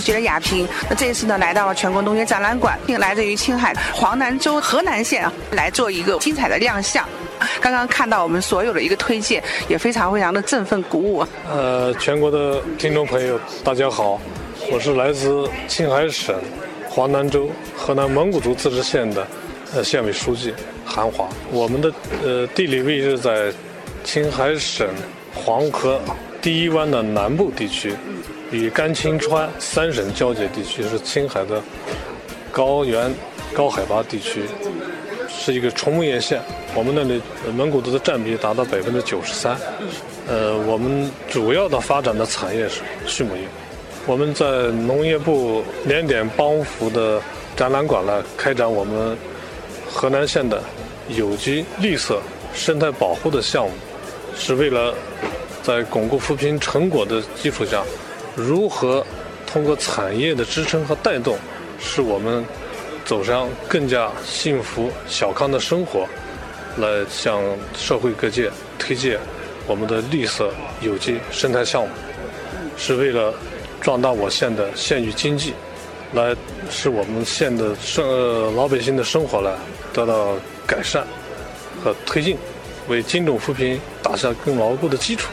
众朋友，大家好，我是记者雅萍。那这一次呢，来到了全国农业展览馆，并来自于青海黄南州河南县来做一个精彩的亮相。刚刚看到我们所有的一个推荐，也非常非常的振奋鼓舞。呃，全国的听众朋友，大家好，我是来自青海省黄南州河南蒙古族自治县的呃县委书记韩华。我们的呃地理位置在青海省黄河第一湾的南部地区。与甘青川三省交界地区是青海的高原高海拔地区，是一个畜牧业县。我们那里蒙古族的占比达到百分之九十三。呃，我们主要的发展的产业是畜牧业。我们在农业部联点帮扶的展览馆来开展我们河南县的有机绿色生态保护的项目，是为了在巩固扶贫成果的基础上。如何通过产业的支撑和带动，使我们走上更加幸福小康的生活，来向社会各界推荐我们的绿色有机生态项目，是为了壮大我县的县域经济，来使我们县的生老百姓的生活呢得到改善和推进，为精准扶贫打下更牢固的基础，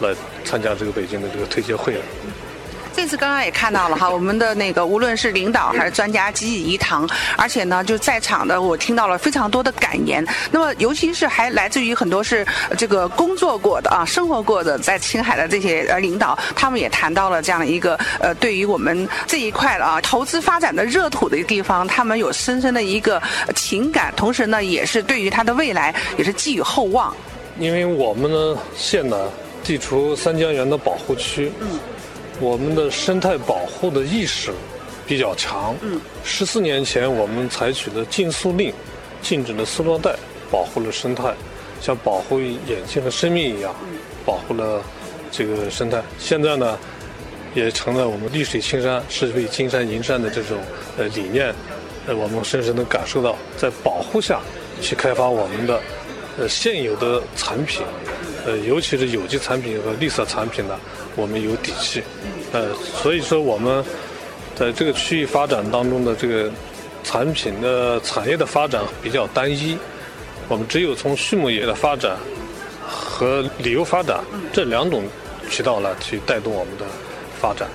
来参加这个北京的这个推介会。这次刚刚也看到了哈，我们的那个无论是领导还是专家济济一堂，而且呢就在场的我听到了非常多的感言。那么尤其是还来自于很多是这个工作过的啊、生活过的在青海的这些呃领导，他们也谈到了这样的一个呃对于我们这一块的啊投资发展的热土的地方，他们有深深的一个情感，同时呢也是对于它的未来也是寄予厚望。因为我们呢县呢地处三江源的保护区。嗯。我们的生态保护的意识比较强。嗯，十四年前我们采取的禁塑令，禁止了塑料袋，保护了生态，像保护眼睛和生命一样，保护了这个生态。现在呢，也成了我们绿水青山是为金山银山的这种呃理念，呃，我们深深的感受到，在保护下去开发我们的呃现有的产品，呃，尤其是有机产品和绿色产品呢，我们有底气。呃，所以说我们在这个区域发展当中的这个产品的产业的发展比较单一，我们只有从畜牧业的发展和旅游发展这两种渠道来去带动我们的发展。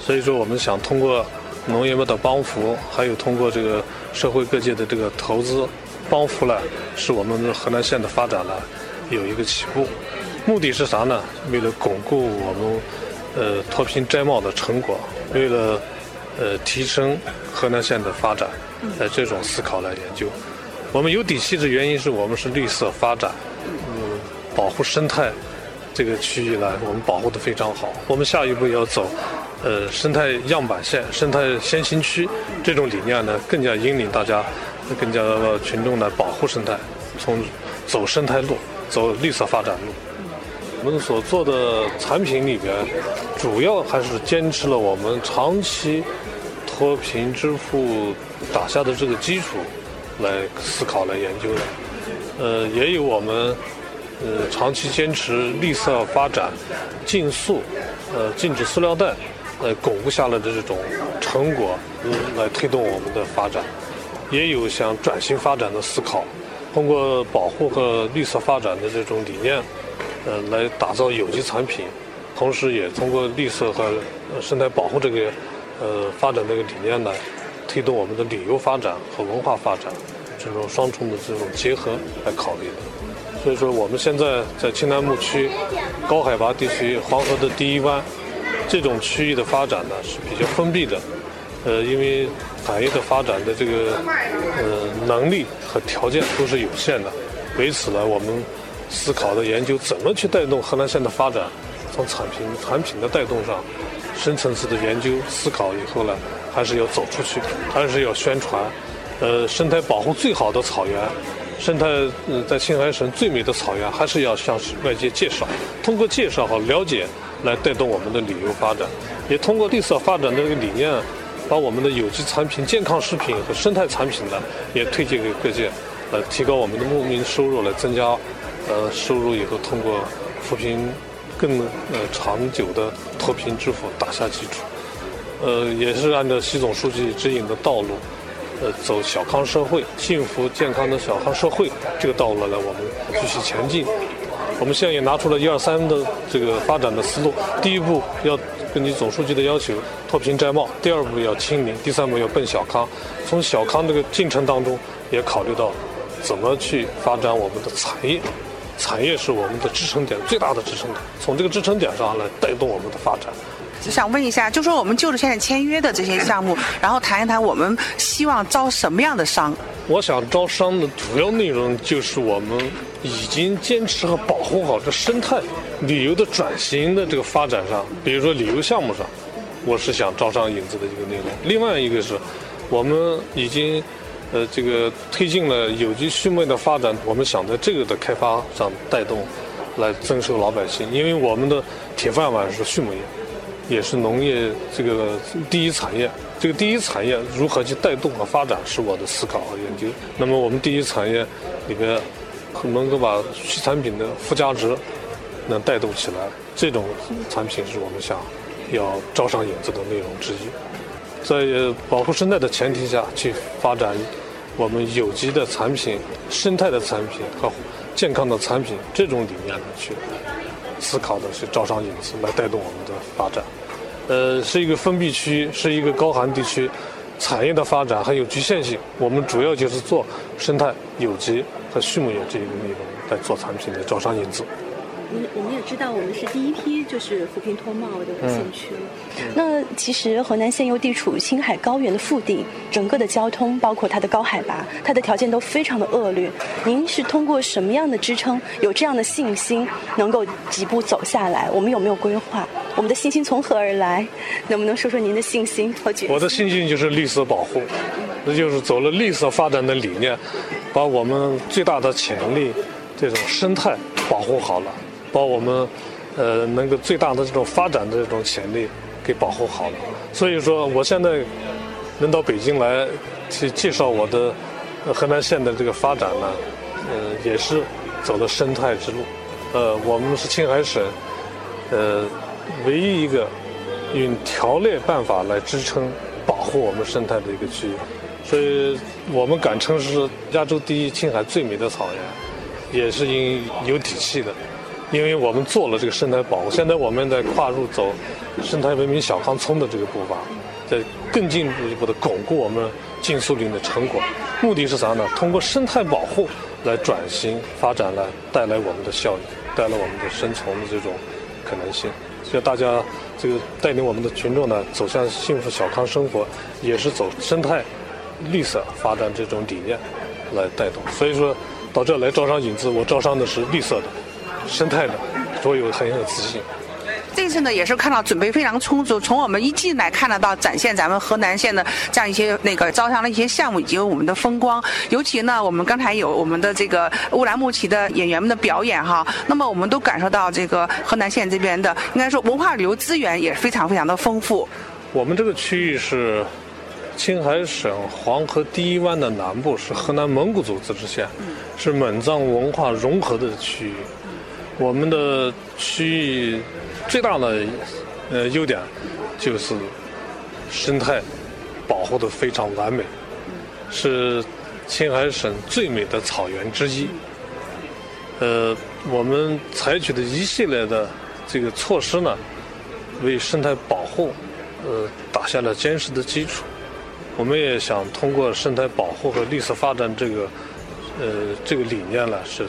所以说，我们想通过农业们的帮扶，还有通过这个社会各界的这个投资帮扶呢，使我们河南县的发展呢有一个起步。目的是啥呢？为了巩固我们。呃，脱贫摘帽的成果，为了呃提升河南县的发展，呃这种思考来研究。我们有底气的原因是我们是绿色发展，嗯，保护生态这个区域呢，我们保护的非常好。我们下一步要走呃生态样板县、生态先行区这种理念呢，更加引领大家，更加群众来保护生态，从走生态路，走绿色发展路。我们所做的产品里边，主要还是坚持了我们长期脱贫致富打下的这个基础来思考、来研究的。呃，也有我们呃长期坚持绿色发展、禁塑、呃禁止塑料袋，呃巩固下来的这种成果，来推动我们的发展。也有想转型发展的思考，通过保护和绿色发展的这种理念。呃，来打造有机产品，同时也通过绿色和生态保护这个呃发展这个理念呢，推动我们的旅游发展和文化发展这种双重的这种结合来考虑的。所以说，我们现在在青南牧区高海拔地区黄河的第一湾这种区域的发展呢是比较封闭的，呃，因为产业的发展的这个呃能力和条件都是有限的，为此呢，我们。思考的研究怎么去带动河南县的发展，从产品产品的带动上，深层次的研究思考以后呢，还是要走出去，还是要宣传。呃，生态保护最好的草原，生态呃在青海省最美的草原，还是要向外界介绍。通过介绍和了解，来带动我们的旅游发展，也通过绿色发展的这个理念，把我们的有机产品、健康食品和生态产品呢，也推荐给各界，来提高我们的牧民收入，来增加。呃，收入以后通过扶贫更呃长久的脱贫致富打下基础。呃，也是按照习总书记指引的道路，呃，走小康社会、幸福健康的小康社会这个道路来，我们继续前进。我们现在也拿出了一二三的这个发展的思路。第一步要根据总书记的要求脱贫摘帽，第二步要清零，第三步要奔小康。从小康这个进程当中，也考虑到怎么去发展我们的产业。产业是我们的支撑点，最大的支撑点。从这个支撑点上来带动我们的发展。想问一下，就说我们就着现在签约的这些项目，然后谈一谈我们希望招什么样的商？我想招商的主要内容就是我们已经坚持和保护好这生态旅游的转型的这个发展上，比如说旅游项目上，我是想招商引资的一个内容。另外一个是，我们已经呃这个推进了有机畜牧业的发展，我们想在这个的开发上带动，来增收老百姓，因为我们的铁饭碗是畜牧业。也是农业这个第一产业，这个第一产业如何去带动和发展，是我的思考和研究。那么我们第一产业里边，能够把产品的附加值能带动起来，这种产品是我们想要招商引资的内容之一。在保护生态的前提下去发展我们有机的产品、生态的产品和健康的产品这种理念呢去。思考的是招商引资来带动我们的发展，呃，是一个封闭区，是一个高寒地区，产业的发展很有局限性。我们主要就是做生态、有机和畜牧业这一个内容来做产品的招商引资。我们也知道，我们是第一批就是扶贫脱帽的无限区。那其实河南县又地处青海高原的腹地，整个的交通，包括它的高海拔，它的条件都非常的恶劣。您是通过什么样的支撑，有这样的信心，能够几步走下来？我们有没有规划？我们的信心从何而来？能不能说说您的信心和决心？我的信心就是绿色保护，那就是走了绿色发展的理念，把我们最大的潜力，这种生态保护好了。把我们，呃，能够最大的这种发展的这种潜力给保护好了。所以说，我现在能到北京来去介绍我的河南县的这个发展呢，呃，也是走的生态之路。呃，我们是青海省，呃，唯一一个用条列办法来支撑保护我们生态的一个区域。所以我们敢称是亚洲第一、青海最美的草原，也是因有底气的。因为我们做了这个生态保护，现在我们在跨入走生态文明小康村的这个步伐，在更进一步的巩固我们禁塑林的成果。目的是啥呢？通过生态保护来转型发展，来带来我们的效益，带来我们的生存的这种可能性。所以大家这个带领我们的群众呢，走向幸福小康生活，也是走生态绿色发展这种理念来带动。所以说到这来招商引资，我招商的是绿色的。生态的，都有很有自信。这次呢，也是看到准备非常充足。从我们一进来看得到，展现咱们河南县的这样一些那个招商的一些项目以及我们的风光。尤其呢，我们刚才有我们的这个乌兰牧骑的演员们的表演哈，那么我们都感受到这个河南县这边的应该说文化旅游资源也非常非常的丰富。我们这个区域是青海省黄河第一湾的南部，是河南蒙古族自治县，是蒙藏文化融合的区域。我们的区域最大的呃优点就是生态保护的非常完美，是青海省最美的草原之一。呃，我们采取的一系列的这个措施呢，为生态保护呃打下了坚实的基础。我们也想通过生态保护和绿色发展这个呃这个理念呢，是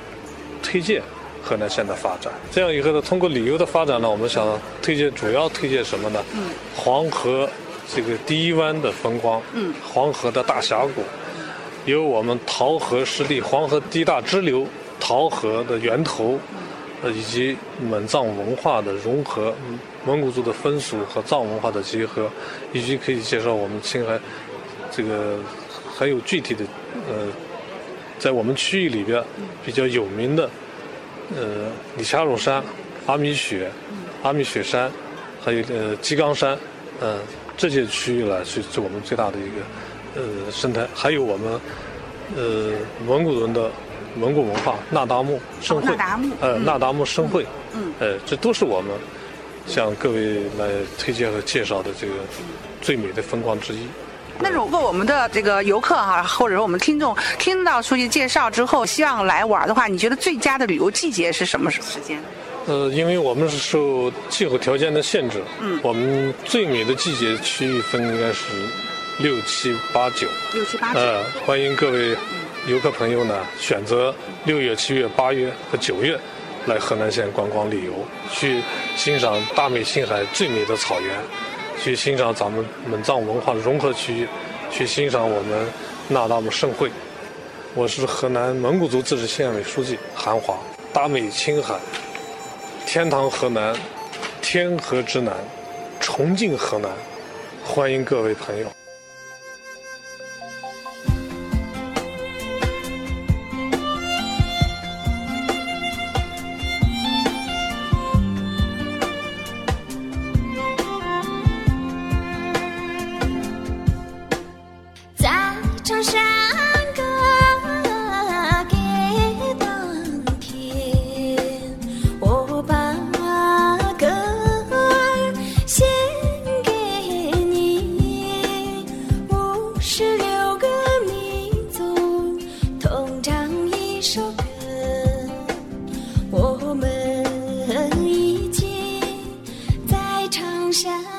推荐。河南县的发展，这样以后呢，通过旅游的发展呢，我们想推荐，主要推荐什么呢？嗯，黄河这个第一湾的风光，嗯，黄河的大峡谷，有我们桃河湿地，黄河第一大支流桃河的源头，呃，以及蒙藏文化的融合，蒙古族的风俗和藏文化的结合，以及可以介绍我们青海这个很有具体的，呃，在我们区域里边比较有名的。呃，李查鲁山、阿米雪、阿米雪山，还有呃鸡冈山，呃这些区域呢是是我们最大的一个呃生态，还有我们呃蒙古人的蒙古文化那达慕盛会，呃那达慕盛会，嗯，呃这都是我们向各位来推荐和介绍的这个最美的风光之一。那如果我们的这个游客哈，或者说我们听众听到书记介绍之后，希望来玩的话，你觉得最佳的旅游季节是什么时间？呃，因为我们是受气候条件的限制，嗯，我们最美的季节区域分应该是六七八九。六七八九。呃，欢迎各位游客朋友呢选择六月、七月、八月和九月来河南县观光旅游，去欣赏大美青海最美的草原，去欣赏咱们蒙藏文化的融合区域，去欣赏我们那达慕盛会。我是河南蒙古族自治县委书记韩华，大美青海。天堂河南，天河之南，重庆河南，欢迎各位朋友。唱山歌给党听我把歌儿献给你。五十六个民族同唱一首歌我们已经在唱山